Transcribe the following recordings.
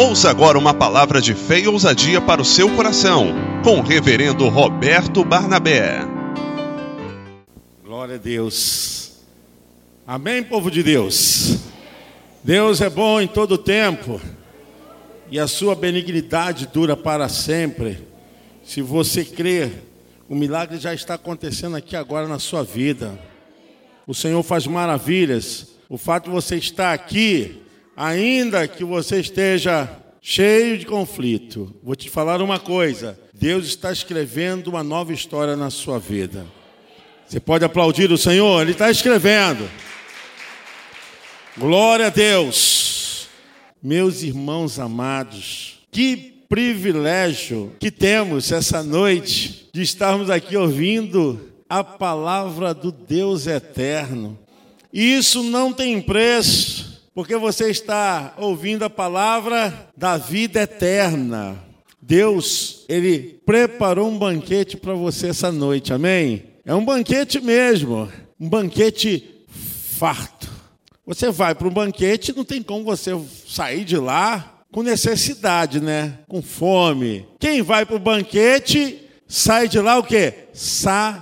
Ouça agora uma palavra de fé e ousadia para o seu coração, com o reverendo Roberto Barnabé. Glória a Deus. Amém, povo de Deus. Deus é bom em todo tempo e a sua benignidade dura para sempre. Se você crer, o milagre já está acontecendo aqui agora na sua vida. O Senhor faz maravilhas. O fato de você estar aqui, ainda que você esteja cheio de conflito, vou te falar uma coisa: Deus está escrevendo uma nova história na sua vida. Você pode aplaudir o Senhor, Ele está escrevendo. Glória a Deus. Meus irmãos amados, que privilégio que temos essa noite de estarmos aqui ouvindo a palavra do Deus eterno. Isso não tem preço, porque você está ouvindo a palavra da vida eterna. Deus, ele preparou um banquete para você essa noite. Amém? É um banquete mesmo, um banquete farto. Você vai para um banquete, não tem como você sair de lá com necessidade, né? Com fome. Quem vai para o banquete sai de lá o quê? Satisfeito.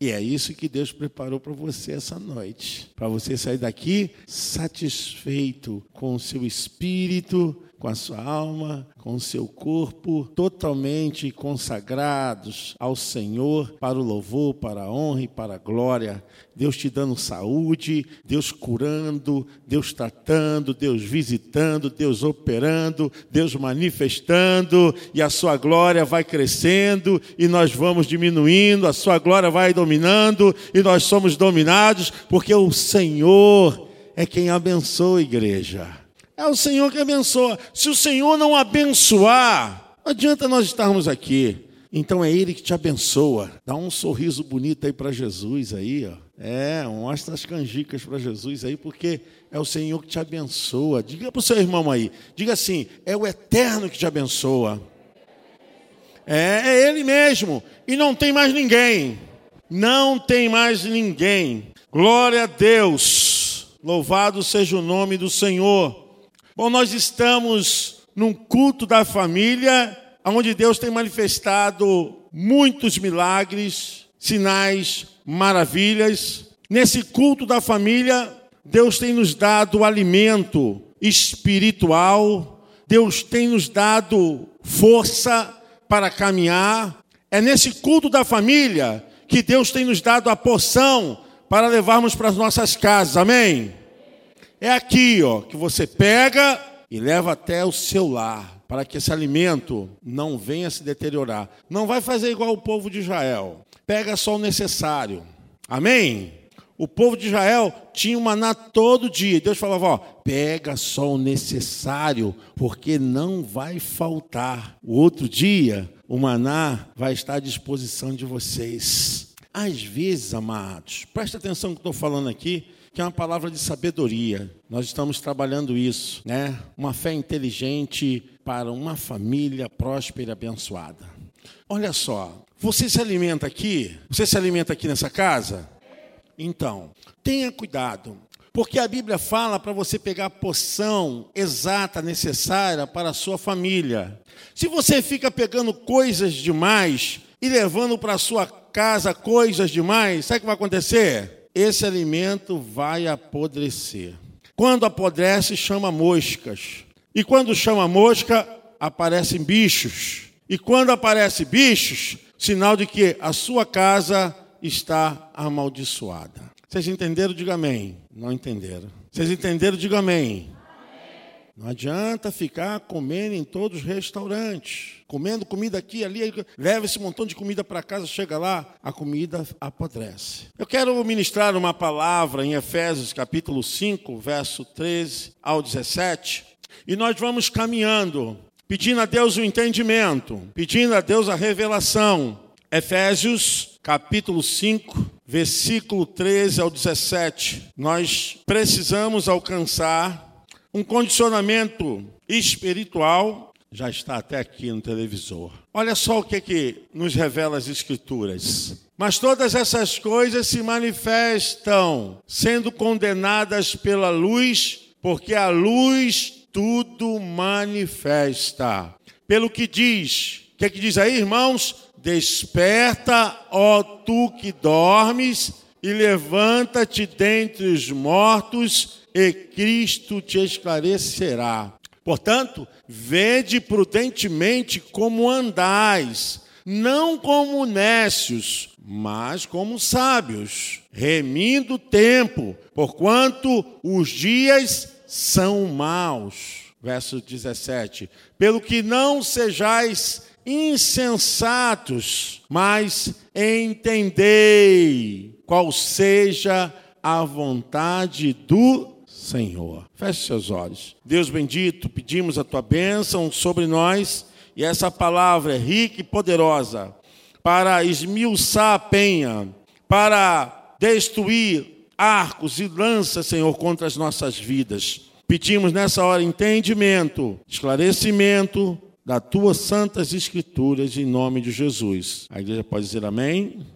E é isso que Deus preparou para você essa noite. Para você sair daqui satisfeito com o seu espírito, com a sua alma, com o seu corpo, totalmente consagrados ao Senhor para o louvor, para a honra e para a glória. Deus te dando saúde, Deus curando, Deus tratando, Deus visitando, Deus operando, Deus manifestando, e a sua glória vai crescendo e nós vamos diminuindo, a sua glória vai dominando e nós somos dominados, porque o Senhor é quem abençoa a igreja. É o Senhor que abençoa. Se o Senhor não abençoar, não adianta nós estarmos aqui. Então é Ele que te abençoa. Dá um sorriso bonito aí para Jesus aí, ó. É, mostra as canjicas para Jesus aí, porque é o Senhor que te abençoa. Diga para o seu irmão aí, diga assim: é o Eterno que te abençoa. É, é Ele mesmo. E não tem mais ninguém. Não tem mais ninguém. Glória a Deus. Louvado seja o nome do Senhor. Bom, nós estamos num culto da família, onde Deus tem manifestado muitos milagres, sinais, maravilhas. Nesse culto da família, Deus tem nos dado alimento espiritual, Deus tem nos dado força para caminhar. É nesse culto da família que Deus tem nos dado a porção para levarmos para as nossas casas. Amém? É aqui, ó, que você pega e leva até o seu lar, para que esse alimento não venha se deteriorar. Não vai fazer igual o povo de Israel. Pega só o necessário. Amém? O povo de Israel tinha um maná todo dia. Deus falava: ó, pega só o necessário, porque não vai faltar. O outro dia, o maná vai estar à disposição de vocês. Às vezes, amados, presta atenção no que estou falando aqui que é uma palavra de sabedoria. Nós estamos trabalhando isso, né? Uma fé inteligente para uma família próspera e abençoada. Olha só, você se alimenta aqui? Você se alimenta aqui nessa casa? Então, tenha cuidado, porque a Bíblia fala para você pegar a porção exata necessária para a sua família. Se você fica pegando coisas demais e levando para sua casa coisas demais, sabe o que vai acontecer? Esse alimento vai apodrecer. Quando apodrece, chama moscas. E quando chama mosca, aparecem bichos. E quando aparecem bichos, sinal de que a sua casa está amaldiçoada. Vocês entenderam? Diga amém. Não entenderam. Vocês entenderam? Diga amém. Não adianta ficar comendo em todos os restaurantes, comendo comida aqui, ali, leva esse montão de comida para casa, chega lá, a comida apodrece. Eu quero ministrar uma palavra em Efésios capítulo 5, verso 13 ao 17, e nós vamos caminhando, pedindo a Deus o entendimento, pedindo a Deus a revelação. Efésios capítulo 5, versículo 13 ao 17. Nós precisamos alcançar um condicionamento espiritual já está até aqui no televisor. Olha só o que, que nos revela as Escrituras. Mas todas essas coisas se manifestam sendo condenadas pela luz, porque a luz tudo manifesta. Pelo que diz, o que, que diz aí, irmãos? Desperta, ó tu que dormes, e levanta-te dentre os mortos, e Cristo te esclarecerá. Portanto, vede prudentemente como andais, não como nécios, mas como sábios, remindo o tempo, porquanto os dias são maus. Verso 17: Pelo que não sejais insensatos, mas entendei qual seja a vontade do Senhor. Feche seus olhos. Deus bendito, pedimos a tua bênção sobre nós e essa palavra é rica e poderosa para esmiuçar a penha, para destruir arcos e lanças, Senhor, contra as nossas vidas. Pedimos nessa hora entendimento, esclarecimento das tuas santas escrituras em nome de Jesus. A igreja pode dizer amém?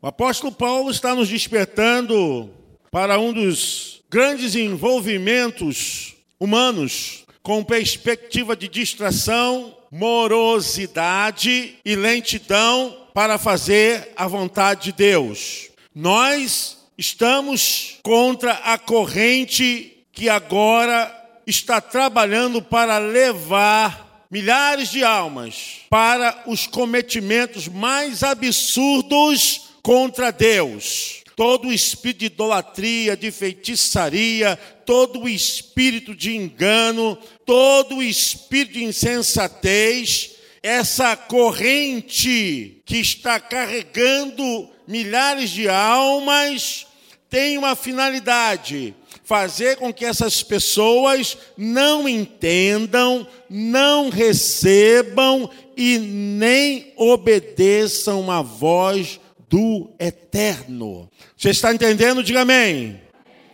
O apóstolo Paulo está nos despertando para um dos grandes envolvimentos humanos com perspectiva de distração morosidade e lentidão para fazer a vontade de Deus. Nós estamos contra a corrente que agora está trabalhando para levar milhares de almas para os cometimentos mais absurdos contra Deus todo o espírito de idolatria, de feitiçaria, todo o espírito de engano, todo o espírito de insensatez, essa corrente que está carregando milhares de almas, tem uma finalidade: fazer com que essas pessoas não entendam, não recebam e nem obedeçam a voz do eterno. Você está entendendo? Diga amém.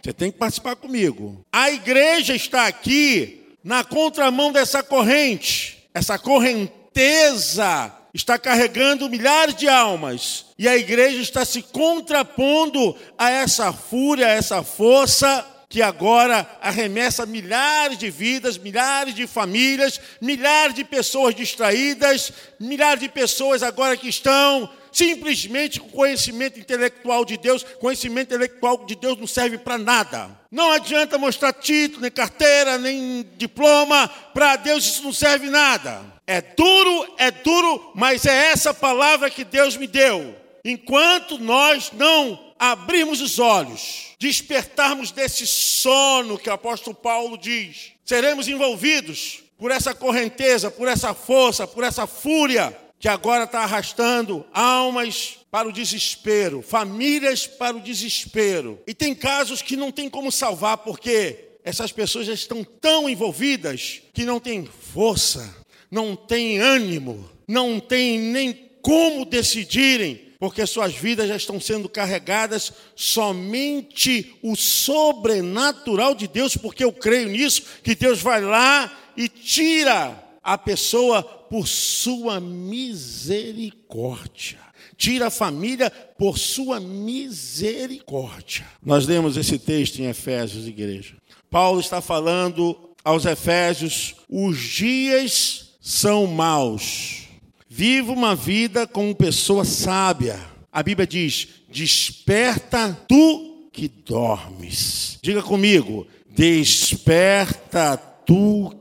Você tem que participar comigo. A igreja está aqui na contramão dessa corrente. Essa correnteza está carregando milhares de almas. E a igreja está se contrapondo a essa fúria, a essa força que agora arremessa milhares de vidas, milhares de famílias, milhares de pessoas distraídas, milhares de pessoas agora que estão simplesmente com conhecimento intelectual de Deus. Conhecimento intelectual de Deus não serve para nada. Não adianta mostrar título, nem carteira, nem diploma. Para Deus isso não serve nada. É duro, é duro, mas é essa palavra que Deus me deu. Enquanto nós não abrirmos os olhos, despertarmos desse sono que o apóstolo Paulo diz, seremos envolvidos por essa correnteza, por essa força, por essa fúria que agora está arrastando almas para o desespero, famílias para o desespero. E tem casos que não tem como salvar, porque essas pessoas já estão tão envolvidas que não tem força, não tem ânimo, não tem nem como decidirem, porque suas vidas já estão sendo carregadas somente o sobrenatural de Deus, porque eu creio nisso, que Deus vai lá e tira a pessoa por sua misericórdia. Tira a família por sua misericórdia. Nós lemos esse texto em Efésios, igreja. Paulo está falando aos Efésios: os dias são maus. Viva uma vida como pessoa sábia. A Bíblia diz: desperta tu que dormes. Diga comigo: desperta tu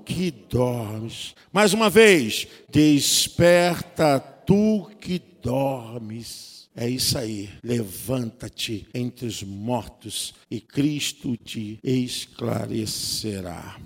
que dormes. Mais uma vez, desperta tu que dormes. É isso aí. Levanta-te entre os mortos e Cristo te esclarecerá.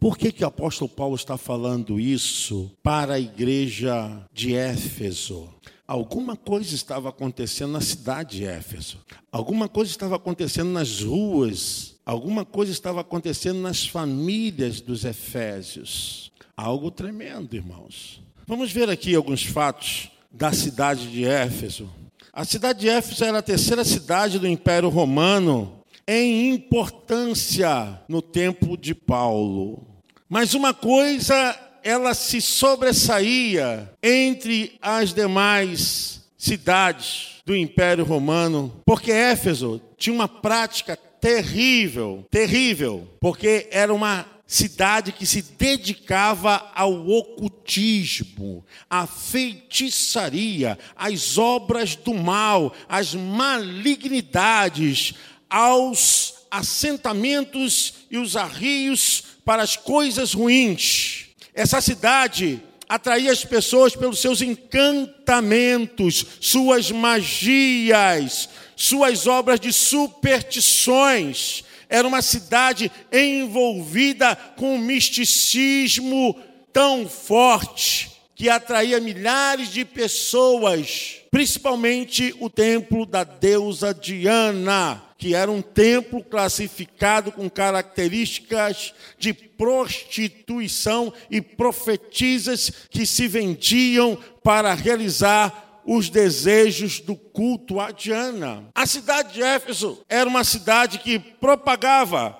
Por que, que o apóstolo Paulo está falando isso para a igreja de Éfeso? Alguma coisa estava acontecendo na cidade de Éfeso. Alguma coisa estava acontecendo nas ruas Alguma coisa estava acontecendo nas famílias dos Efésios. Algo tremendo, irmãos. Vamos ver aqui alguns fatos da cidade de Éfeso. A cidade de Éfeso era a terceira cidade do Império Romano em importância no tempo de Paulo. Mas uma coisa ela se sobressaía entre as demais cidades do Império Romano, porque Éfeso tinha uma prática terrível, terrível, porque era uma cidade que se dedicava ao ocultismo, à feitiçaria, às obras do mal, às malignidades, aos assentamentos e os arrios para as coisas ruins. Essa cidade atraía as pessoas pelos seus encantamentos, suas magias, suas obras de superstições. Era uma cidade envolvida com um misticismo tão forte que atraía milhares de pessoas, principalmente o templo da deusa Diana que era um templo classificado com características de prostituição e profetisas que se vendiam para realizar os desejos do culto a Diana. A cidade de Éfeso era uma cidade que propagava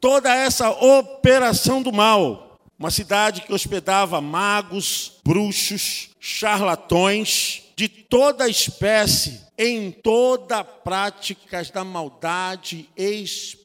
toda essa operação do mal. Uma cidade que hospedava magos, bruxos, charlatões de toda espécie em toda práticas da maldade espiritual.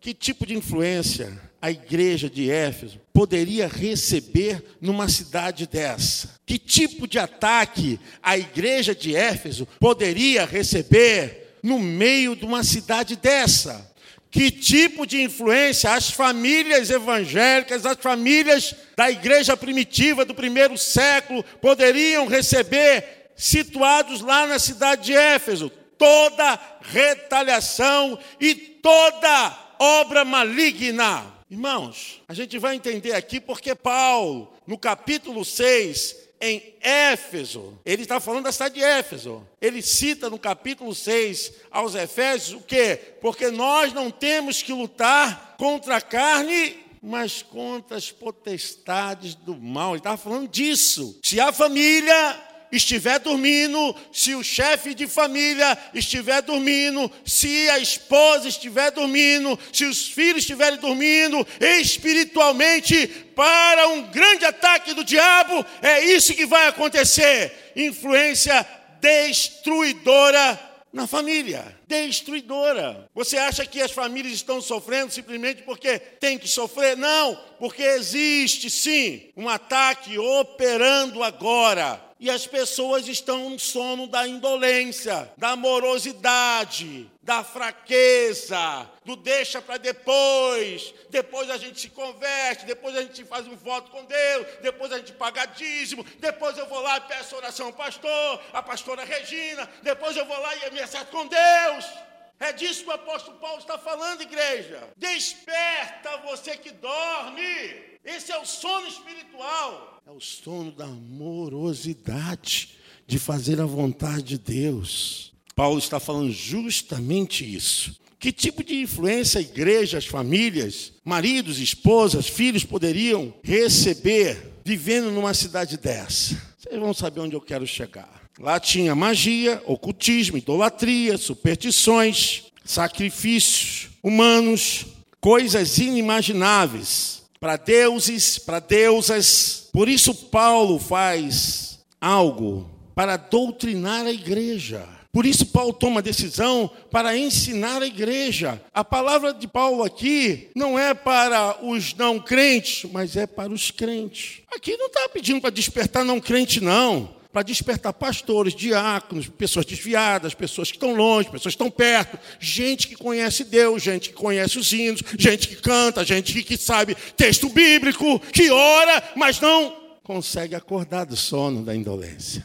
Que tipo de influência a igreja de Éfeso poderia receber numa cidade dessa? Que tipo de ataque a igreja de Éfeso poderia receber no meio de uma cidade dessa? que tipo de influência as famílias evangélicas, as famílias da igreja primitiva do primeiro século poderiam receber, situados lá na cidade de Éfeso. Toda retaliação e toda obra maligna. Irmãos, a gente vai entender aqui porque Paulo, no capítulo 6, em Éfeso. Ele está falando da cidade de Éfeso. Ele cita no capítulo 6 aos Efésios o quê? Porque nós não temos que lutar contra a carne, mas contra as potestades do mal. Ele estava falando disso. Se a família estiver dormindo, se o chefe de família estiver dormindo, se a esposa estiver dormindo, se os filhos estiverem dormindo, espiritualmente, para um grande ataque do diabo, é isso que vai acontecer. Influência destruidora na família, destruidora. Você acha que as famílias estão sofrendo simplesmente porque tem que sofrer? Não, porque existe sim um ataque operando agora e as pessoas estão no sono da indolência, da morosidade, da fraqueza, do deixa para depois. Depois a gente se converte, depois a gente faz um voto com Deus, depois a gente paga dízimo, depois eu vou lá e peço oração ao pastor, a pastora Regina, depois eu vou lá e me acerto com Deus. É disso que o apóstolo Paulo está falando, igreja. Desperta você que dorme. Esse é o sono espiritual. É o sono da amorosidade, de fazer a vontade de Deus. Paulo está falando justamente isso. Que tipo de influência a igreja, as famílias, maridos, esposas, filhos poderiam receber vivendo numa cidade dessa? Vocês vão saber onde eu quero chegar. Lá tinha magia, ocultismo, idolatria, superstições, sacrifícios humanos, coisas inimagináveis para deuses, para deusas. Por isso, Paulo faz algo para doutrinar a igreja. Por isso, Paulo toma decisão para ensinar a igreja. A palavra de Paulo aqui não é para os não crentes, mas é para os crentes. Aqui não está pedindo para despertar não crente, não para despertar pastores, diáconos, pessoas desviadas, pessoas que estão longe, pessoas que estão perto, gente que conhece Deus, gente que conhece os hinos, gente que canta, gente que sabe texto bíblico, que ora, mas não consegue acordar do sono da indolência.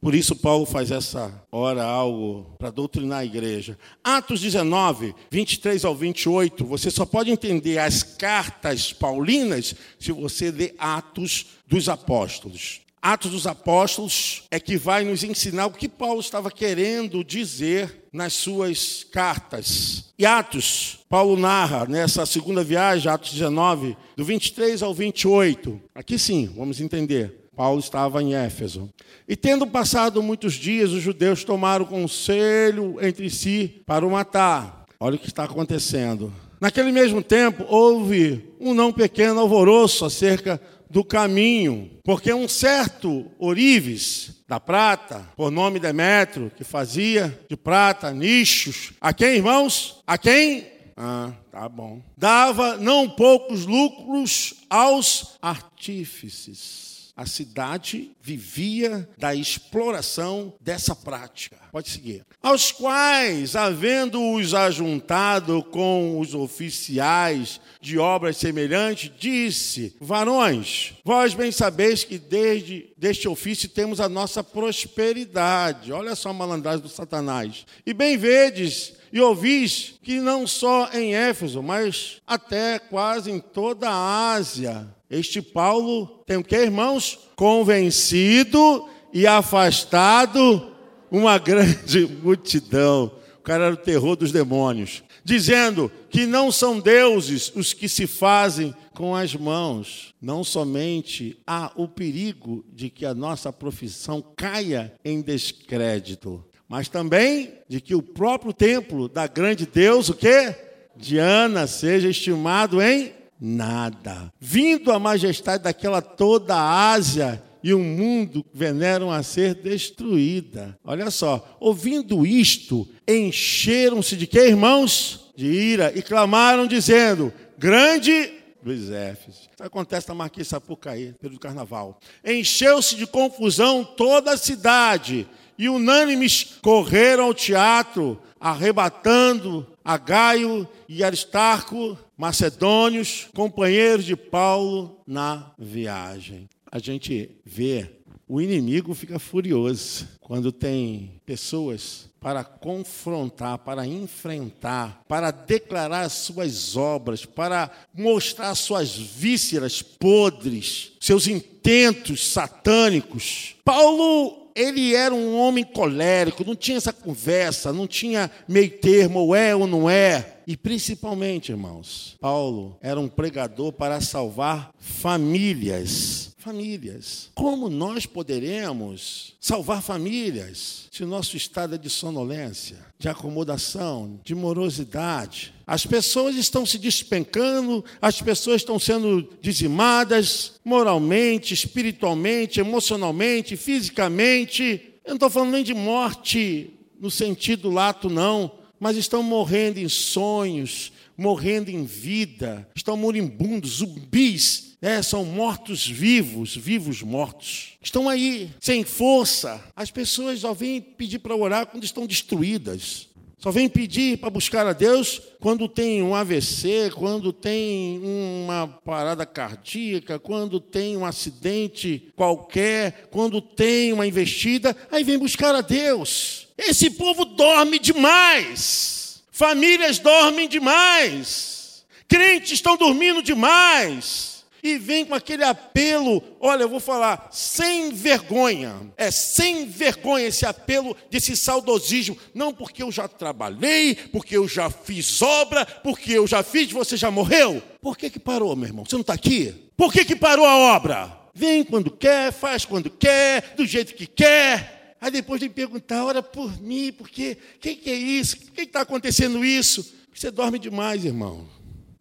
Por isso, Paulo faz essa hora algo para doutrinar a igreja. Atos 19, 23 ao 28, você só pode entender as cartas paulinas se você ler Atos dos Apóstolos. Atos dos Apóstolos é que vai nos ensinar o que Paulo estava querendo dizer nas suas cartas. E Atos, Paulo narra nessa segunda viagem, Atos 19, do 23 ao 28. Aqui sim, vamos entender. Paulo estava em Éfeso. E tendo passado muitos dias, os judeus tomaram conselho entre si para o matar. Olha o que está acontecendo. Naquele mesmo tempo, houve um não pequeno alvoroço acerca do caminho, porque um certo Orives da prata, por nome Demétrio, que fazia de prata nichos, a quem, irmãos? A quem? Ah, tá bom. Dava não poucos lucros aos artífices a cidade vivia da exploração dessa prática. Pode seguir. Aos quais, havendo-os ajuntado com os oficiais de obras semelhantes, disse: Varões, vós bem sabeis que desde deste ofício temos a nossa prosperidade. Olha só a malandragem do Satanás. E bem vedes e ouvis que não só em Éfeso, mas até quase em toda a Ásia este Paulo tem o que, irmãos? Convencido e afastado uma grande multidão. O cara era o terror dos demônios. Dizendo que não são deuses os que se fazem com as mãos. Não somente há o perigo de que a nossa profissão caia em descrédito, mas também de que o próprio templo da grande Deus, o quê? Diana, seja estimado em nada. Vindo a majestade daquela toda a Ásia e o mundo veneram a ser destruída. Olha só, ouvindo isto, encheram-se de que, irmãos? De ira e clamaram dizendo: Grande Luiz Éfeso. Isso acontece na Marquês Sapucaí, pelo carnaval. Encheu-se de confusão toda a cidade e unânimes correram ao teatro, arrebatando a Gaio e Aristarco, macedônios, companheiros de Paulo na viagem. A gente vê, o inimigo fica furioso quando tem pessoas para confrontar, para enfrentar, para declarar suas obras, para mostrar suas vísceras podres, seus intentos satânicos. Paulo ele era um homem colérico, não tinha essa conversa, não tinha meio termo, ou é ou não é. E principalmente, irmãos, Paulo era um pregador para salvar famílias. Famílias. Como nós poderemos salvar famílias se o nosso estado é de sonolência, de acomodação, de morosidade? As pessoas estão se despencando, as pessoas estão sendo dizimadas moralmente, espiritualmente, emocionalmente, fisicamente. Eu não estou falando nem de morte no sentido lato, não mas estão morrendo em sonhos, morrendo em vida, estão moribundos, zumbis, né? são mortos vivos, vivos mortos. Estão aí, sem força. As pessoas só vêm pedir para orar quando estão destruídas. Só vêm pedir para buscar a Deus quando tem um AVC, quando tem uma parada cardíaca, quando tem um acidente qualquer, quando tem uma investida, aí vem buscar a Deus. Esse povo dorme demais. Famílias dormem demais. Crentes estão dormindo demais. E vem com aquele apelo, olha, eu vou falar, sem vergonha. É sem vergonha esse apelo desse saudosismo. Não porque eu já trabalhei, porque eu já fiz obra, porque eu já fiz, você já morreu. Por que, que parou, meu irmão? Você não está aqui? Por que, que parou a obra? Vem quando quer, faz quando quer, do jeito que quer. Aí depois de perguntar, ora por mim, porque o que, que, é isso? Por que está acontecendo isso? Você dorme demais, irmão.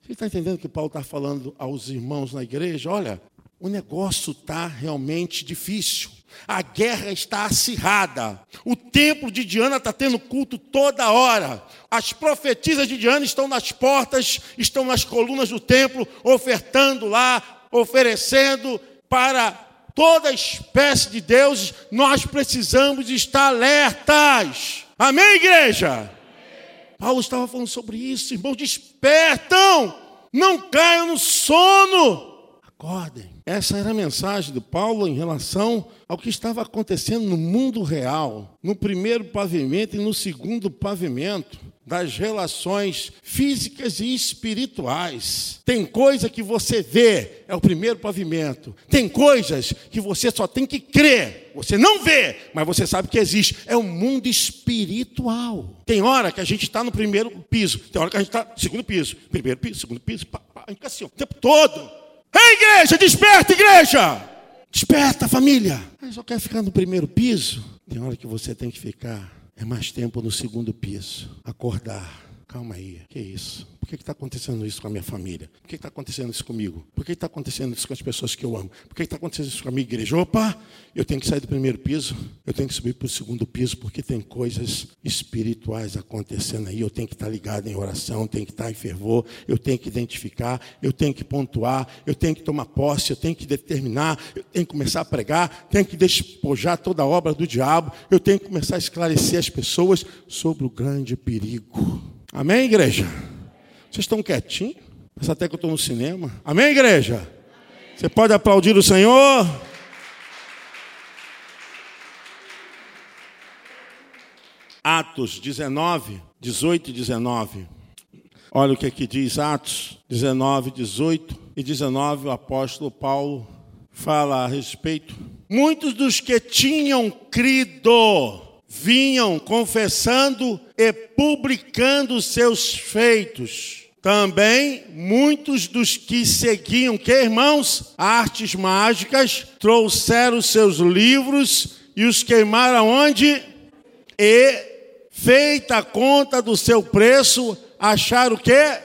Você está entendendo que Paulo está falando aos irmãos na igreja? Olha, o negócio está realmente difícil. A guerra está acirrada. O templo de Diana está tendo culto toda hora. As profetisas de Diana estão nas portas, estão nas colunas do templo, ofertando lá, oferecendo para toda espécie de deuses, nós precisamos estar alertas. Amém, igreja? Amém. Paulo estava falando sobre isso, irmãos, despertam, não caiam no sono, acordem. Essa era a mensagem de Paulo em relação ao que estava acontecendo no mundo real, no primeiro pavimento e no segundo pavimento das relações físicas e espirituais. Tem coisa que você vê, é o primeiro pavimento. Tem coisas que você só tem que crer. Você não vê, mas você sabe que existe. É o mundo espiritual. Tem hora que a gente está no primeiro piso, tem hora que a gente está no segundo piso. Primeiro piso, segundo piso, pá, pá, assim, o tempo todo. Ei, igreja, desperta, igreja! Desperta, família! Mas só quer ficar no primeiro piso? Tem hora que você tem que ficar é mais tempo no segundo piso. Acordar. Calma aí, que isso? Por que está acontecendo isso com a minha família? Por que está acontecendo isso comigo? Por que está acontecendo isso com as pessoas que eu amo? Por que está acontecendo isso com a minha igreja? Opa, eu tenho que sair do primeiro piso, eu tenho que subir para o segundo piso, porque tem coisas espirituais acontecendo aí. Eu tenho que estar ligado em oração, tenho que estar em fervor, eu tenho que identificar, eu tenho que pontuar, eu tenho que tomar posse, eu tenho que determinar, eu tenho que começar a pregar, tenho que despojar toda a obra do diabo, eu tenho que começar a esclarecer as pessoas sobre o grande perigo. Amém, igreja? Vocês estão quietinhos? Parece até que eu estou no cinema. Amém, igreja? Você pode aplaudir o Senhor? Atos 19, 18 e 19. Olha o que aqui diz Atos 19, 18 e 19. O apóstolo Paulo fala a respeito. Muitos dos que tinham crido vinham confessando e publicando seus feitos. Também muitos dos que seguiam, que irmãos, artes mágicas, trouxeram seus livros e os queimaram onde? E, feita a conta do seu preço, acharam o quê?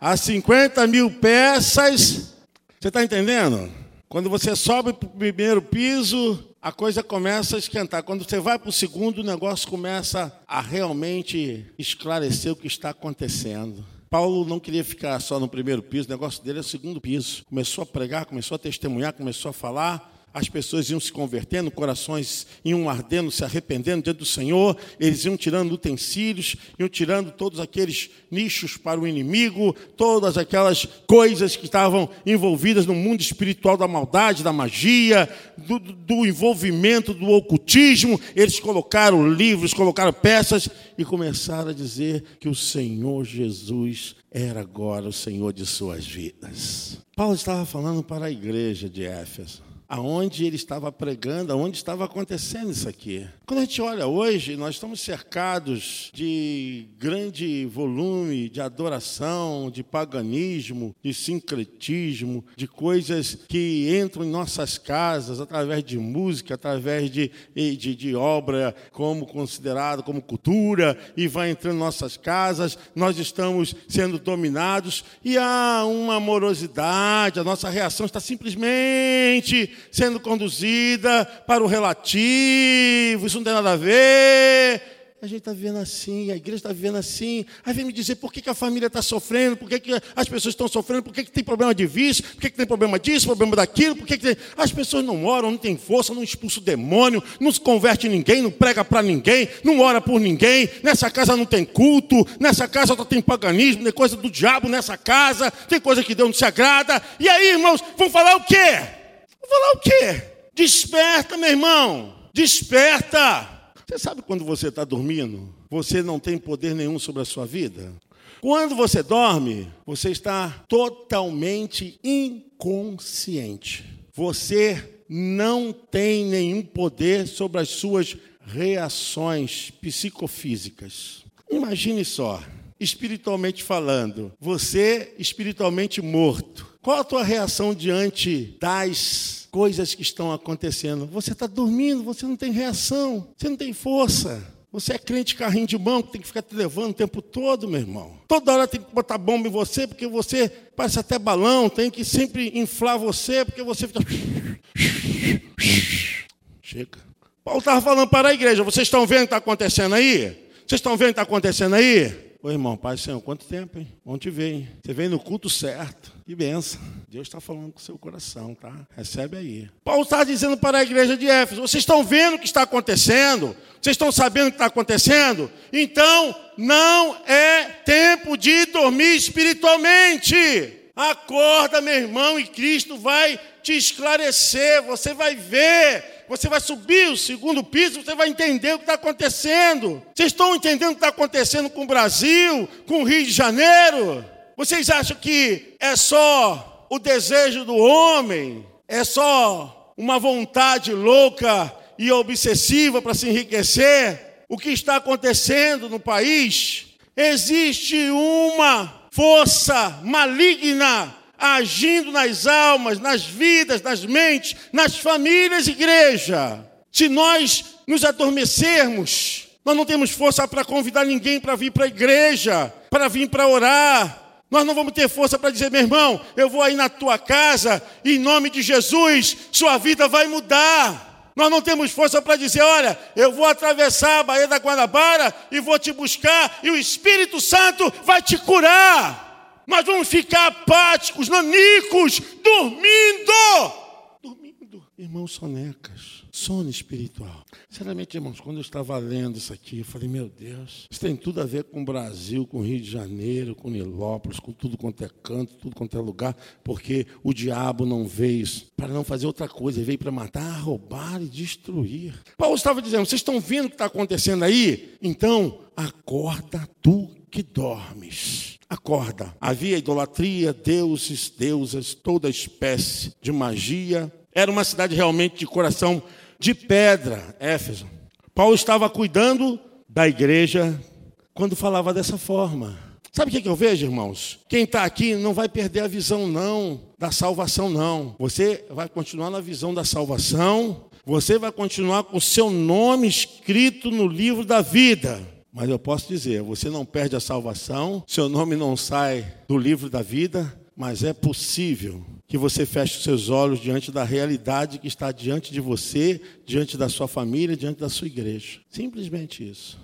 As 50 mil peças. Você está entendendo? Quando você sobe para o primeiro piso, a coisa começa a esquentar. Quando você vai para o segundo, o negócio começa a realmente esclarecer o que está acontecendo. Paulo não queria ficar só no primeiro piso, o negócio dele é o segundo piso. Começou a pregar, começou a testemunhar, começou a falar as pessoas iam se convertendo, corações iam ardendo, se arrependendo diante do Senhor, eles iam tirando utensílios, iam tirando todos aqueles nichos para o inimigo, todas aquelas coisas que estavam envolvidas no mundo espiritual da maldade, da magia, do, do envolvimento do ocultismo. Eles colocaram livros, colocaram peças e começaram a dizer que o Senhor Jesus era agora o Senhor de suas vidas. Paulo estava falando para a igreja de Éfeso aonde ele estava pregando, aonde estava acontecendo isso aqui. Quando a gente olha hoje, nós estamos cercados de grande volume de adoração, de paganismo, de sincretismo, de coisas que entram em nossas casas através de música, através de, de, de obra como considerada como cultura, e vai entrando em nossas casas, nós estamos sendo dominados e há uma morosidade, a nossa reação está simplesmente sendo conduzida para o relativo, isso não tem nada a ver. A gente está vivendo assim, a igreja está vivendo assim. Aí vem me dizer por que, que a família está sofrendo, por que, que as pessoas estão sofrendo, por que, que tem problema de vício, por que, que tem problema disso, problema daquilo, por que, que tem... as pessoas não oram, não têm força, não expulsa o demônio, não se converte ninguém, não prega para ninguém, não ora por ninguém. Nessa casa não tem culto, nessa casa só tem paganismo, tem coisa do diabo nessa casa, tem coisa que Deus não se agrada. E aí, irmãos, vão falar o quê? Vou falar o quê? Desperta, meu irmão. Desperta. Você sabe quando você está dormindo, você não tem poder nenhum sobre a sua vida? Quando você dorme, você está totalmente inconsciente. Você não tem nenhum poder sobre as suas reações psicofísicas. Imagine só, espiritualmente falando, você espiritualmente morto. Qual a tua reação diante das coisas que estão acontecendo? Você está dormindo, você não tem reação, você não tem força. Você é crente carrinho de mão que tem que ficar te levando o tempo todo, meu irmão. Toda hora tem que botar bomba em você, porque você parece até balão, tem que sempre inflar você, porque você fica. Chega. Paulo estava falando para a igreja: vocês estão vendo o que está acontecendo aí? Vocês estão vendo o que está acontecendo aí? Ô irmão, Pai Senhor, quanto tempo, hein? Bom te ver, hein? Você vem no culto certo. Que benção. Deus está falando com o seu coração, tá? Recebe aí. Paulo está dizendo para a igreja de Éfeso: vocês estão vendo o que está acontecendo? Vocês estão sabendo o que está acontecendo? Então, não é tempo de dormir espiritualmente. Acorda, meu irmão, e Cristo vai te esclarecer. Você vai ver você vai subir o segundo piso, você vai entender o que está acontecendo. Vocês estão entendendo o que está acontecendo com o Brasil, com o Rio de Janeiro? Vocês acham que é só o desejo do homem? É só uma vontade louca e obsessiva para se enriquecer? O que está acontecendo no país? Existe uma força maligna agindo nas almas, nas vidas, nas mentes, nas famílias, igreja. Se nós nos adormecermos, Nós não temos força para convidar ninguém para vir para a igreja, para vir para orar. Nós não vamos ter força para dizer, meu irmão, eu vou aí na tua casa, em nome de Jesus, sua vida vai mudar. Nós não temos força para dizer, olha, eu vou atravessar a Baía da Guanabara e vou te buscar, e o Espírito Santo vai te curar. Nós vamos ficar apáticos, nanicos, dormindo. Dormindo. Irmãos sonecas, sono espiritual. Sinceramente, irmãos, quando eu estava lendo isso aqui, eu falei, meu Deus, isso tem tudo a ver com o Brasil, com o Rio de Janeiro, com Nilópolis, com tudo quanto é canto, tudo quanto é lugar, porque o diabo não veio para não fazer outra coisa, ele veio para matar, roubar e destruir. Paulo estava dizendo, vocês estão vendo o que está acontecendo aí? Então, acorda tu que dormes. Acorda. Havia idolatria, deuses, deusas, toda espécie de magia. Era uma cidade realmente de coração de pedra, Éfeso. Paulo estava cuidando da igreja quando falava dessa forma. Sabe o que, eu vejo, irmãos? Quem está aqui não vai perder a visão, não, da salvação, não. Você vai continuar na visão da salvação, você vai continuar com o seu nome escrito no livro da vida. Mas eu posso dizer, você não perde a salvação, seu nome não sai do livro da vida, mas é possível que você feche os seus olhos diante da realidade que está diante de você, diante da sua família, diante da sua igreja. Simplesmente isso.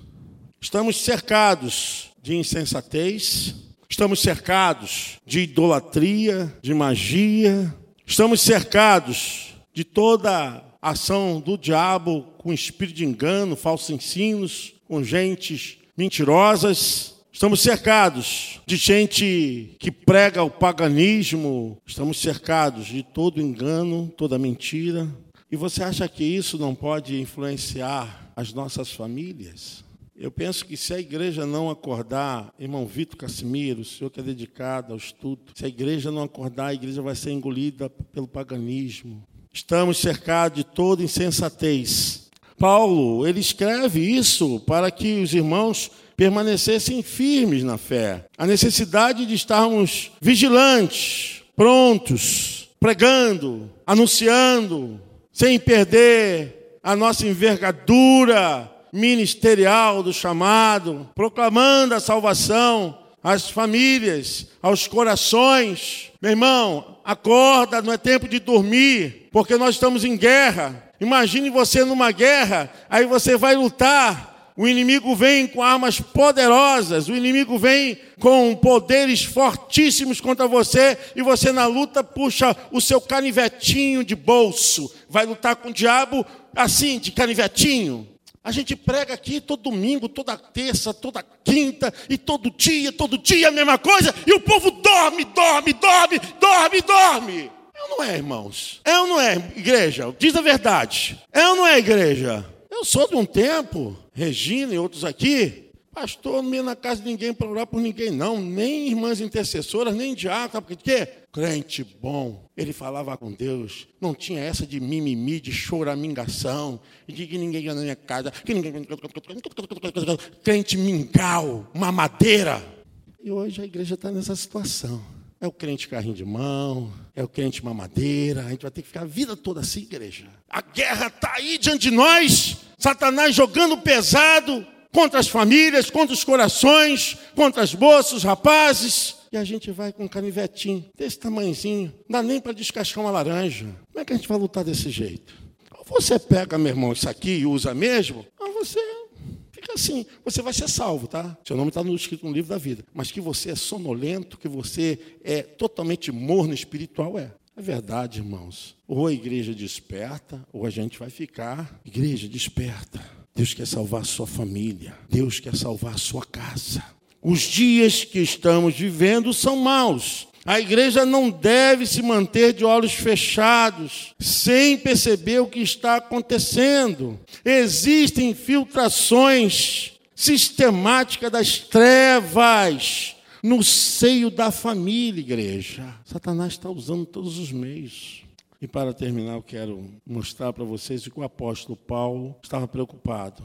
Estamos cercados de insensatez, estamos cercados de idolatria, de magia, estamos cercados de toda ação do diabo com espírito de engano, falsos ensinos, com gentes mentirosas. Estamos cercados de gente que prega o paganismo, estamos cercados de todo engano, toda mentira. E você acha que isso não pode influenciar as nossas famílias? Eu penso que se a igreja não acordar, irmão Vitor Casimiro, o senhor que é dedicado ao estudo, se a igreja não acordar, a igreja vai ser engolida pelo paganismo. Estamos cercados de toda insensatez. Paulo, ele escreve isso para que os irmãos permanecessem firmes na fé. A necessidade de estarmos vigilantes, prontos, pregando, anunciando, sem perder a nossa envergadura ministerial do chamado, proclamando a salvação às famílias, aos corações. Meu irmão, acorda, não é tempo de dormir, porque nós estamos em guerra. Imagine você numa guerra, aí você vai lutar o inimigo vem com armas poderosas, o inimigo vem com poderes fortíssimos contra você, e você na luta puxa o seu canivetinho de bolso, vai lutar com o diabo assim, de canivetinho. A gente prega aqui todo domingo, toda terça, toda quinta, e todo dia, todo dia a mesma coisa, e o povo dorme, dorme, dorme, dorme, dorme. É ou não é, irmãos? É ou não é, igreja? Diz a verdade. É ou não é, igreja? Eu sou de um tempo, Regina e outros aqui, pastor, não ia na casa de ninguém para orar por ninguém, não, nem irmãs intercessoras, nem diácono, porque quê? Crente bom, ele falava com Deus, não tinha essa de mimimi, de choramingação, de que ninguém ia na minha casa, que ninguém. Crente mingau, mamadeira. E hoje a igreja está nessa situação. É o crente carrinho de mão, é o crente mamadeira. A gente vai ter que ficar a vida toda assim, igreja. A guerra está aí diante de nós. Satanás jogando pesado contra as famílias, contra os corações, contra as moças, rapazes. E a gente vai com um canivetinho desse tamanhozinho. Não dá nem para descascar uma laranja. Como é que a gente vai lutar desse jeito? Ou você pega, meu irmão, isso aqui e usa mesmo, ou você assim, você vai ser salvo, tá? Seu nome está escrito no livro da vida. Mas que você é sonolento, que você é totalmente morno espiritual, é. É verdade, irmãos. Ou a igreja desperta, ou a gente vai ficar. Igreja desperta. Deus quer salvar a sua família. Deus quer salvar a sua casa. Os dias que estamos vivendo são maus. A igreja não deve se manter de olhos fechados, sem perceber o que está acontecendo. Existem filtrações sistemáticas das trevas no seio da família, igreja. Satanás está usando todos os meios. E para terminar, eu quero mostrar para vocês o que o apóstolo Paulo estava preocupado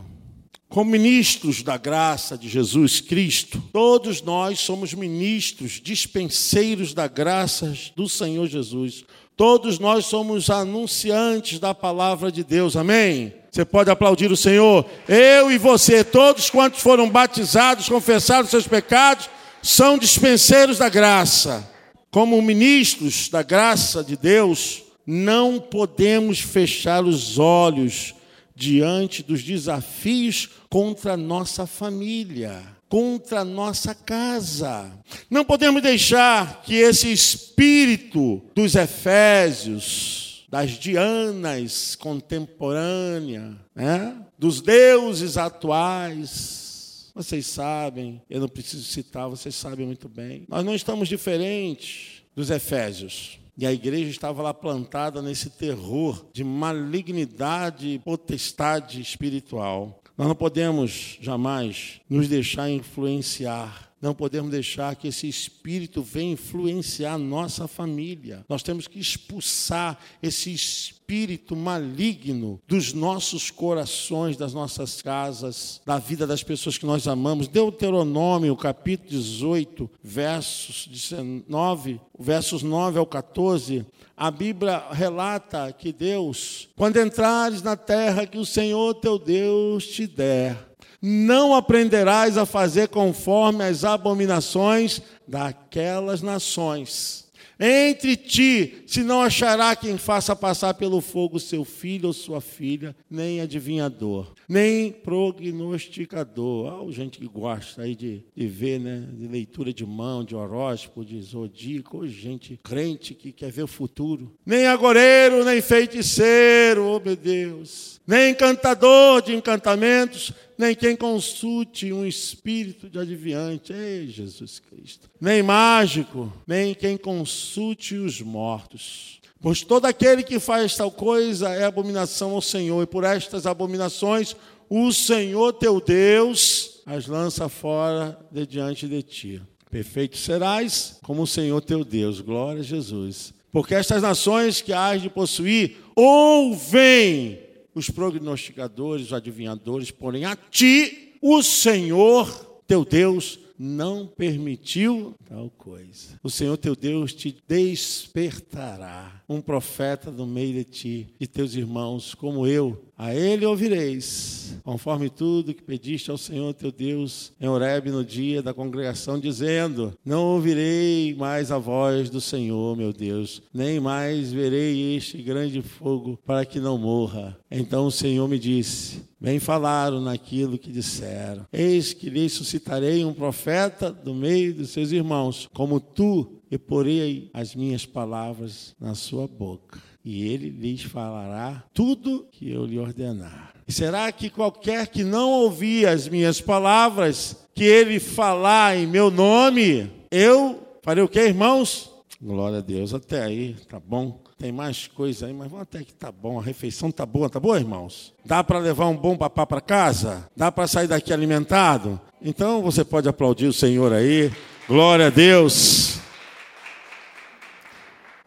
como ministros da graça de Jesus Cristo, todos nós somos ministros, dispenseiros da graça do Senhor Jesus. Todos nós somos anunciantes da palavra de Deus, amém? Você pode aplaudir o Senhor. Eu e você, todos quantos foram batizados, confessaram seus pecados, são dispenseiros da graça. Como ministros da graça de Deus, não podemos fechar os olhos diante dos desafios contra a nossa família, contra a nossa casa. Não podemos deixar que esse espírito dos Efésios, das Dianas contemporâneas, né? dos deuses atuais, vocês sabem, eu não preciso citar, vocês sabem muito bem. Nós não estamos diferentes dos Efésios. E a igreja estava lá plantada nesse terror de malignidade e potestade espiritual. Nós não podemos jamais nos deixar influenciar não podemos deixar que esse espírito venha influenciar nossa família. Nós temos que expulsar esse espírito maligno dos nossos corações, das nossas casas, da vida das pessoas que nós amamos. Deuteronômio, capítulo 18, versos 19, versos 9 ao 14, a Bíblia relata que Deus, quando entrares na terra que o Senhor teu Deus te der, não aprenderás a fazer conforme as abominações daquelas nações entre ti, se não achará quem faça passar pelo fogo seu filho ou sua filha, nem adivinhador, nem prognosticador. Ah, gente que gosta aí de, de ver, né? De leitura de mão, de horóscopo, de zodíaco, gente crente que quer ver o futuro. Nem agoreiro, nem feiticeiro, oh meu Deus. Nem encantador de encantamentos, nem quem consulte um espírito de adivinhante, ei Jesus Cristo, nem mágico, nem quem consulte os mortos. Pois todo aquele que faz tal coisa é abominação ao Senhor, e por estas abominações o Senhor teu Deus as lança fora de diante de ti. Perfeito serás como o Senhor teu Deus, glória a Jesus. Porque estas nações que hás de possuir ouvem os prognosticadores, os adivinhadores, porém a ti, o Senhor teu Deus, não permitiu tal coisa. O Senhor teu Deus te despertará um profeta no meio de ti e teus irmãos, como eu, a ele ouvireis, conforme tudo que pediste ao Senhor teu Deus em Horebe no dia da congregação, dizendo: Não ouvirei mais a voz do Senhor, meu Deus, nem mais verei este grande fogo para que não morra. Então o Senhor me disse: Bem falaram naquilo que disseram. Eis que lhe suscitarei um profeta do meio dos seus irmãos, como tu, e porei as minhas palavras na sua boca e ele lhes falará tudo que eu lhe ordenar. E será que qualquer que não ouvir as minhas palavras, que ele falar em meu nome, eu farei o que, irmãos? Glória a Deus, até aí, tá bom. Tem mais coisa aí, mas vamos até que tá bom. A refeição tá boa, tá boa, irmãos? Dá para levar um bom papá para casa? Dá para sair daqui alimentado? Então você pode aplaudir o Senhor aí. Glória a Deus.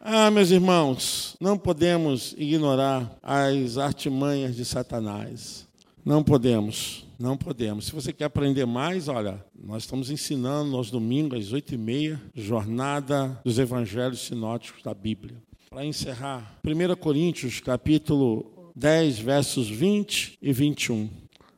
Ah, meus irmãos, não podemos ignorar as artimanhas de Satanás. Não podemos, não podemos. Se você quer aprender mais, olha, nós estamos ensinando aos domingos, às oito e meia, jornada dos evangelhos sinóticos da Bíblia. Para encerrar, 1 Coríntios, capítulo 10, versos 20 e 21.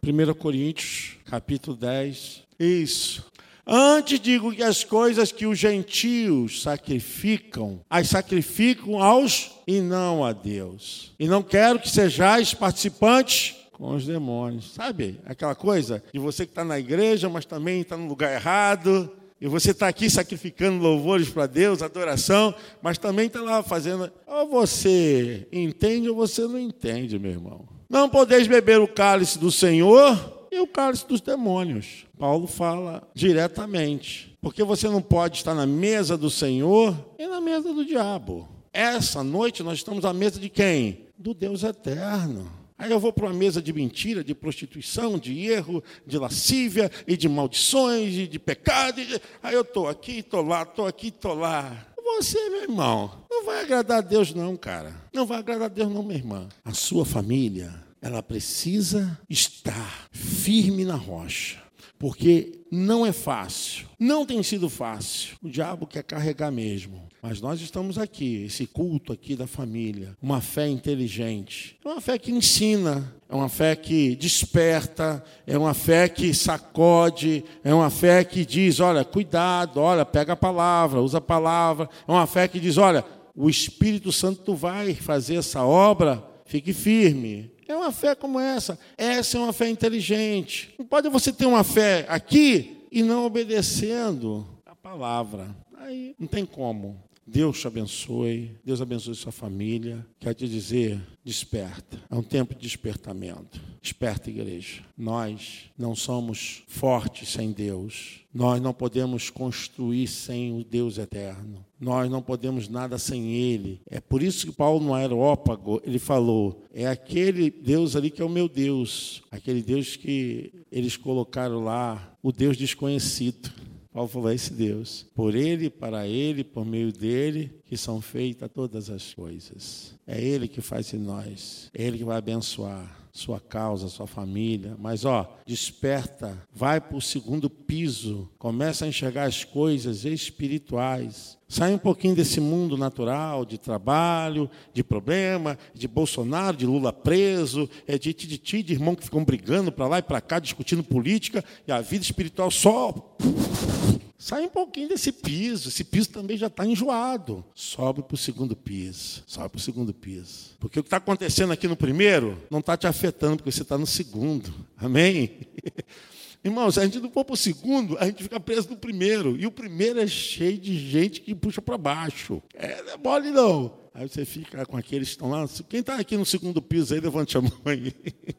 1 Coríntios, capítulo 10. Isso. Antes digo que as coisas que os gentios sacrificam, as sacrificam aos e não a Deus. E não quero que sejais participantes com os demônios. Sabe aquela coisa de você que está na igreja, mas também está no lugar errado. E você está aqui sacrificando louvores para Deus, adoração, mas também está lá fazendo. Ou você entende ou você não entende, meu irmão. Não podeis beber o cálice do Senhor e o cálice dos demônios. Paulo fala diretamente. Porque você não pode estar na mesa do Senhor e na mesa do diabo. Essa noite nós estamos à mesa de quem? Do Deus eterno. Aí eu vou para uma mesa de mentira, de prostituição, de erro, de lascívia e de maldições e de pecado. Aí eu estou aqui, estou lá, estou aqui, estou lá. Você, meu irmão, não vai agradar a Deus, não, cara. Não vai agradar a Deus, não, minha irmã. A sua família, ela precisa estar firme na rocha. porque não é fácil, não tem sido fácil. O diabo quer carregar mesmo. Mas nós estamos aqui, esse culto aqui da família, uma fé inteligente, é uma fé que ensina, é uma fé que desperta, é uma fé que sacode, é uma fé que diz: olha, cuidado, olha, pega a palavra, usa a palavra, é uma fé que diz: olha, o Espírito Santo vai fazer essa obra, fique firme. É uma fé como essa. Essa é uma fé inteligente. Não pode você ter uma fé aqui e não obedecendo a palavra. Aí não tem como. Deus te abençoe, Deus abençoe sua família. Quer te dizer, desperta. É um tempo de despertamento. Desperta, igreja. Nós não somos fortes sem Deus. Nós não podemos construir sem o Deus eterno. Nós não podemos nada sem Ele. É por isso que Paulo no Aerópago ele falou: é aquele Deus ali que é o meu Deus, aquele Deus que eles colocaram lá, o Deus desconhecido. Paulo falou: é esse Deus. Por Ele, para Ele, por meio dele, que são feitas todas as coisas. É Ele que faz em nós. É Ele que vai abençoar sua causa, sua família. Mas, ó, desperta, vai para o segundo piso, começa a enxergar as coisas espirituais. Sai um pouquinho desse mundo natural, de trabalho, de problema, de Bolsonaro, de Lula preso, é de ti, de, ti, de irmão que ficam brigando para lá e para cá, discutindo política, e a vida espiritual só Sai um pouquinho desse piso. Esse piso também já está enjoado. Sobe para o segundo piso. Sobe para o segundo piso. Porque o que está acontecendo aqui no primeiro não está te afetando, porque você está no segundo. Amém? Irmãos, se a gente não for para o segundo, a gente fica preso no primeiro. E o primeiro é cheio de gente que puxa para baixo. É, não é mole, não. Aí você fica com aqueles que estão lá. Quem está aqui no segundo piso aí, levante a mão aí.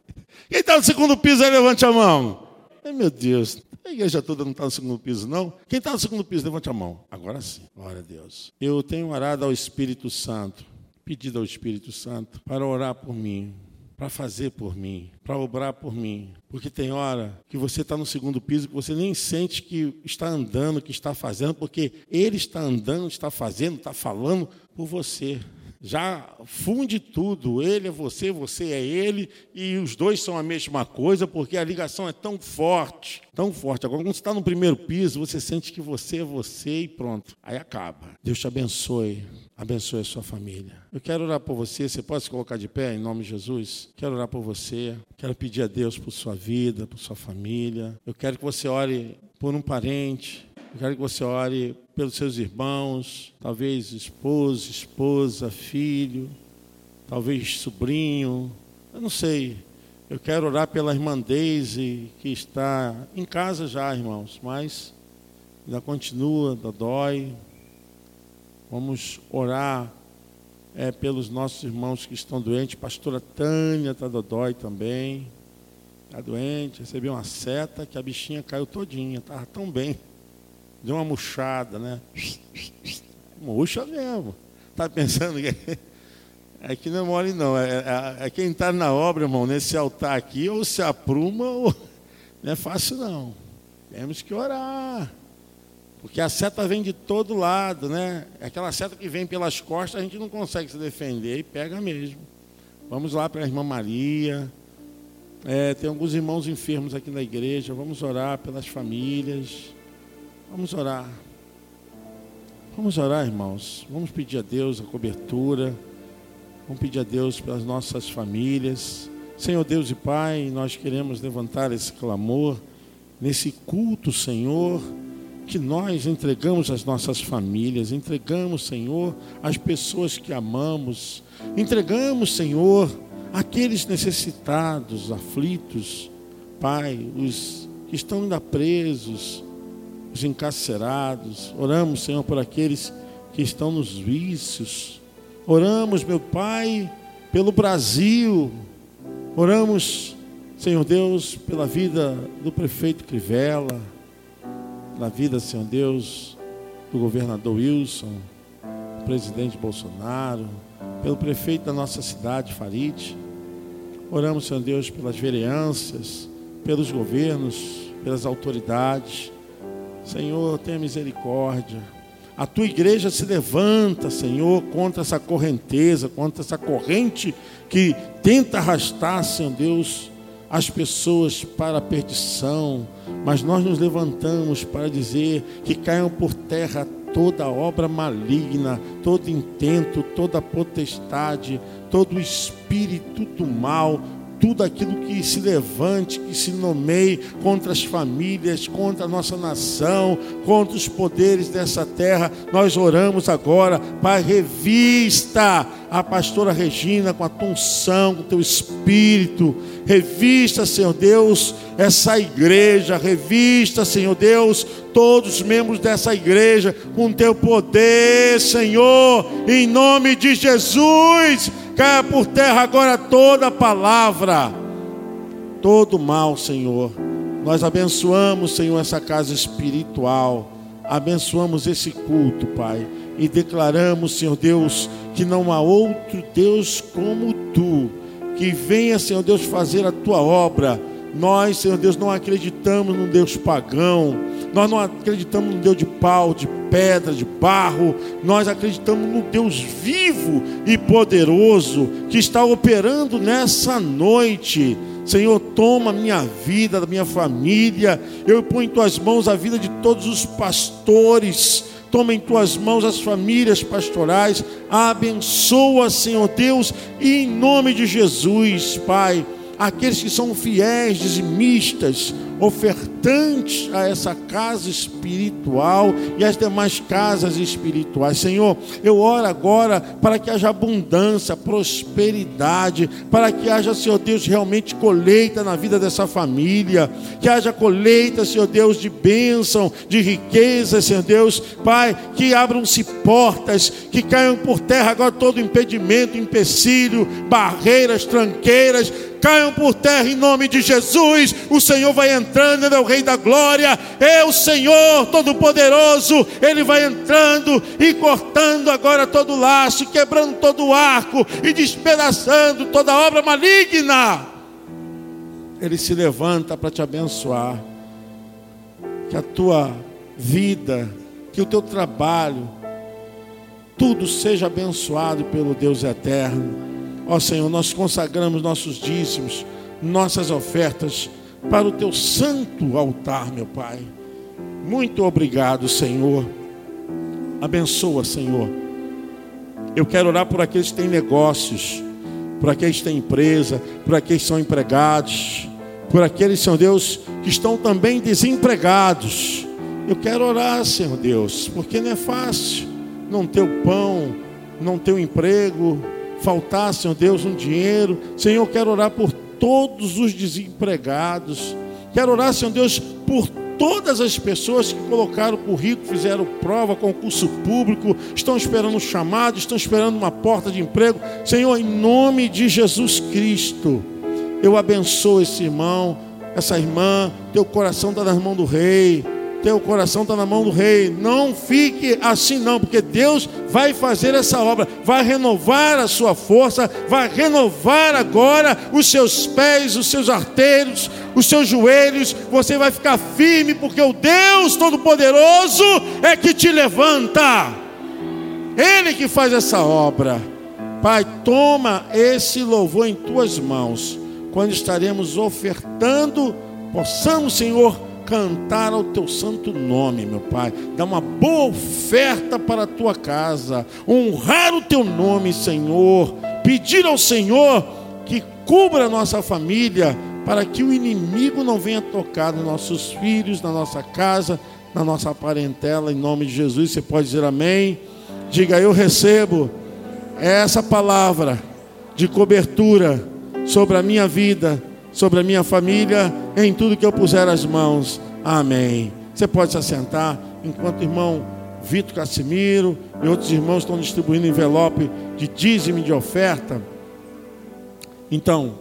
Quem está no segundo piso aí, levante a mão. Ai, meu Deus. A igreja toda não está no segundo piso, não? Quem está no segundo piso, levante a mão. Agora sim. Glória a Deus. Eu tenho orado ao Espírito Santo, pedido ao Espírito Santo para orar por mim, para fazer por mim, para obrar por mim. Porque tem hora que você está no segundo piso que você nem sente que está andando, que está fazendo, porque Ele está andando, está fazendo, está falando por você já funde tudo. Ele é você, você é ele, e os dois são a mesma coisa, porque a ligação é tão forte, tão forte. Agora, quando você está no primeiro piso, você sente que você é você e pronto. Aí acaba. Deus te abençoe. Abençoe a sua família. Eu quero orar por você. Você pode se colocar de pé em nome de Jesus? Quero orar por você. Quero pedir a Deus por sua vida, por sua família. Eu quero que você ore por um parente, eu quero que você ore pelos seus irmãos, talvez esposo, esposa, filho, talvez sobrinho, eu não sei. Eu quero orar pela irmã Deise, que está em casa já, irmãos, mas ainda continua, ainda dói. Vamos orar é, pelos nossos irmãos que estão doentes. Pastora Tânia está dói também. Está doente, recebeu uma seta que a bichinha caiu todinha, estava tão bem. Deu uma murchada, né? Murcha mesmo. Está pensando que é que não é mole, não. É, é, é quem está na obra, irmão, nesse altar aqui, ou se apruma, ou não é fácil, não. Temos que orar. Porque a seta vem de todo lado, né? É aquela seta que vem pelas costas, a gente não consegue se defender e pega mesmo. Vamos lá para a irmã Maria. É, tem alguns irmãos enfermos aqui na igreja. Vamos orar pelas famílias. Vamos orar. Vamos orar, irmãos. Vamos pedir a Deus a cobertura. Vamos pedir a Deus pelas nossas famílias. Senhor Deus e Pai, nós queremos levantar esse clamor nesse culto, Senhor, que nós entregamos às nossas famílias, entregamos, Senhor, às pessoas que amamos, entregamos, Senhor, aqueles necessitados, aflitos, Pai, os que estão ainda presos, os encarcerados. Oramos, Senhor, por aqueles que estão nos vícios. Oramos, meu Pai, pelo Brasil. Oramos, Senhor Deus, pela vida do prefeito Crivella, pela vida, Senhor Deus, do governador Wilson, do presidente Bolsonaro, pelo prefeito da nossa cidade, Farid. Oramos, Senhor Deus, pelas vereanças, pelos governos, pelas autoridades. Senhor, tenha misericórdia. A tua igreja se levanta, Senhor, contra essa correnteza, contra essa corrente que tenta arrastar, Senhor Deus, as pessoas para a perdição, mas nós nos levantamos para dizer que caiam por terra toda obra maligna, todo intento, toda potestade, todo espírito do mal, tudo aquilo que se levante, que se nomeie contra as famílias, contra a nossa nação, contra os poderes dessa terra. Nós oramos agora, Pai, revista a pastora Regina com a tua unção, com o teu espírito. Revista, Senhor Deus, essa igreja. Revista, Senhor Deus, todos os membros dessa igreja com teu poder, Senhor, em nome de Jesus caia por terra agora toda palavra, todo mal, Senhor. Nós abençoamos, Senhor, essa casa espiritual, abençoamos esse culto, Pai, e declaramos, Senhor Deus, que não há outro Deus como tu, que venha, Senhor Deus, fazer a tua obra. Nós, Senhor Deus, não acreditamos num Deus pagão, nós não acreditamos num Deus de pau, de pedra, de barro. Nós acreditamos no Deus vivo e poderoso que está operando nessa noite. Senhor, toma minha vida, da minha família. Eu ponho em tuas mãos a vida de todos os pastores. Toma em tuas mãos as famílias pastorais. Abençoa, Senhor Deus, e em nome de Jesus, Pai aqueles que são fiéis, dizimistas, ofertantes a essa casa espiritual e as demais casas espirituais. Senhor, eu oro agora para que haja abundância, prosperidade, para que haja, Senhor Deus, realmente colheita na vida dessa família, que haja colheita, Senhor Deus, de bênção, de riqueza, Senhor Deus, Pai, que abram-se portas, que caiam por terra agora todo impedimento, empecilho, barreiras, tranqueiras, caiam por terra em nome de Jesus. O Senhor vai entrando, Ele é o Rei da Glória, é o Senhor Todo-Poderoso. Ele vai entrando e cortando agora todo o laço, quebrando todo o arco e despedaçando toda obra maligna. Ele se levanta para te abençoar. Que a tua vida, que o teu trabalho, tudo seja abençoado pelo Deus eterno. Ó Senhor, nós consagramos nossos dízimos, nossas ofertas para o teu santo altar, meu Pai. Muito obrigado, Senhor. Abençoa, Senhor. Eu quero orar por aqueles que têm negócios, por aqueles que têm empresa, por aqueles que são empregados, por aqueles, Senhor Deus, que estão também desempregados. Eu quero orar, Senhor Deus, porque não é fácil não ter o pão, não ter o emprego, faltar, Senhor Deus, um dinheiro. Senhor, eu quero orar por todos os desempregados. Quero orar, Senhor Deus, por todas as pessoas que colocaram currículo, fizeram prova, concurso público, estão esperando um chamado, estão esperando uma porta de emprego. Senhor, em nome de Jesus Cristo, eu abençoo esse irmão, essa irmã, teu coração está nas mãos do rei teu coração está na mão do rei. Não fique assim, não, porque Deus vai fazer essa obra, vai renovar a sua força, vai renovar agora os seus pés, os seus arteiros, os seus joelhos. Você vai ficar firme, porque o Deus Todo-Poderoso é que te levanta, Ele que faz essa obra. Pai, toma esse louvor em tuas mãos, quando estaremos ofertando, possamos, Senhor, cantar ao teu santo nome, meu Pai. Dá uma boa oferta para a tua casa, honrar o teu nome, Senhor. Pedir ao Senhor que cubra a nossa família, para que o inimigo não venha tocar nos nossos filhos, na nossa casa, na nossa parentela, em nome de Jesus. Você pode dizer amém? Diga, eu recebo essa palavra de cobertura sobre a minha vida sobre a minha família, em tudo que eu puser as mãos. Amém. Você pode se assentar enquanto o irmão Vitor Casimiro e outros irmãos estão distribuindo envelope de dízimo de oferta. Então,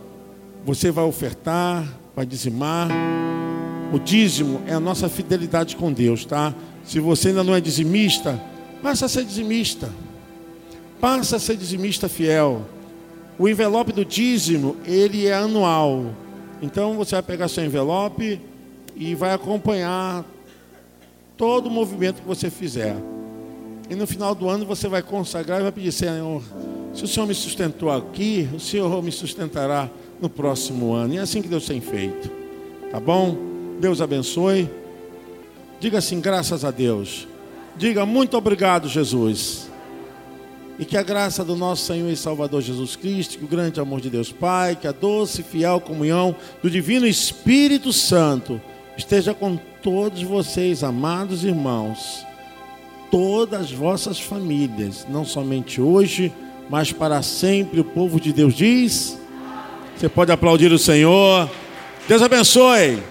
você vai ofertar, vai dizimar. O dízimo é a nossa fidelidade com Deus, tá? Se você ainda não é dizimista, passa a ser dizimista. Passa a ser dizimista fiel. O envelope do dízimo, ele é anual. Então você vai pegar seu envelope e vai acompanhar todo o movimento que você fizer. E no final do ano você vai consagrar e vai pedir, Senhor, se o Senhor me sustentou aqui, o Senhor me sustentará no próximo ano. E é assim que Deus tem feito. Tá bom? Deus abençoe. Diga assim, graças a Deus. Diga muito obrigado, Jesus. E que a graça do nosso Senhor e Salvador Jesus Cristo, que o grande amor de Deus Pai, que a doce e fiel comunhão do Divino Espírito Santo esteja com todos vocês, amados irmãos, todas as vossas famílias, não somente hoje, mas para sempre. O povo de Deus diz. Você pode aplaudir o Senhor. Deus abençoe.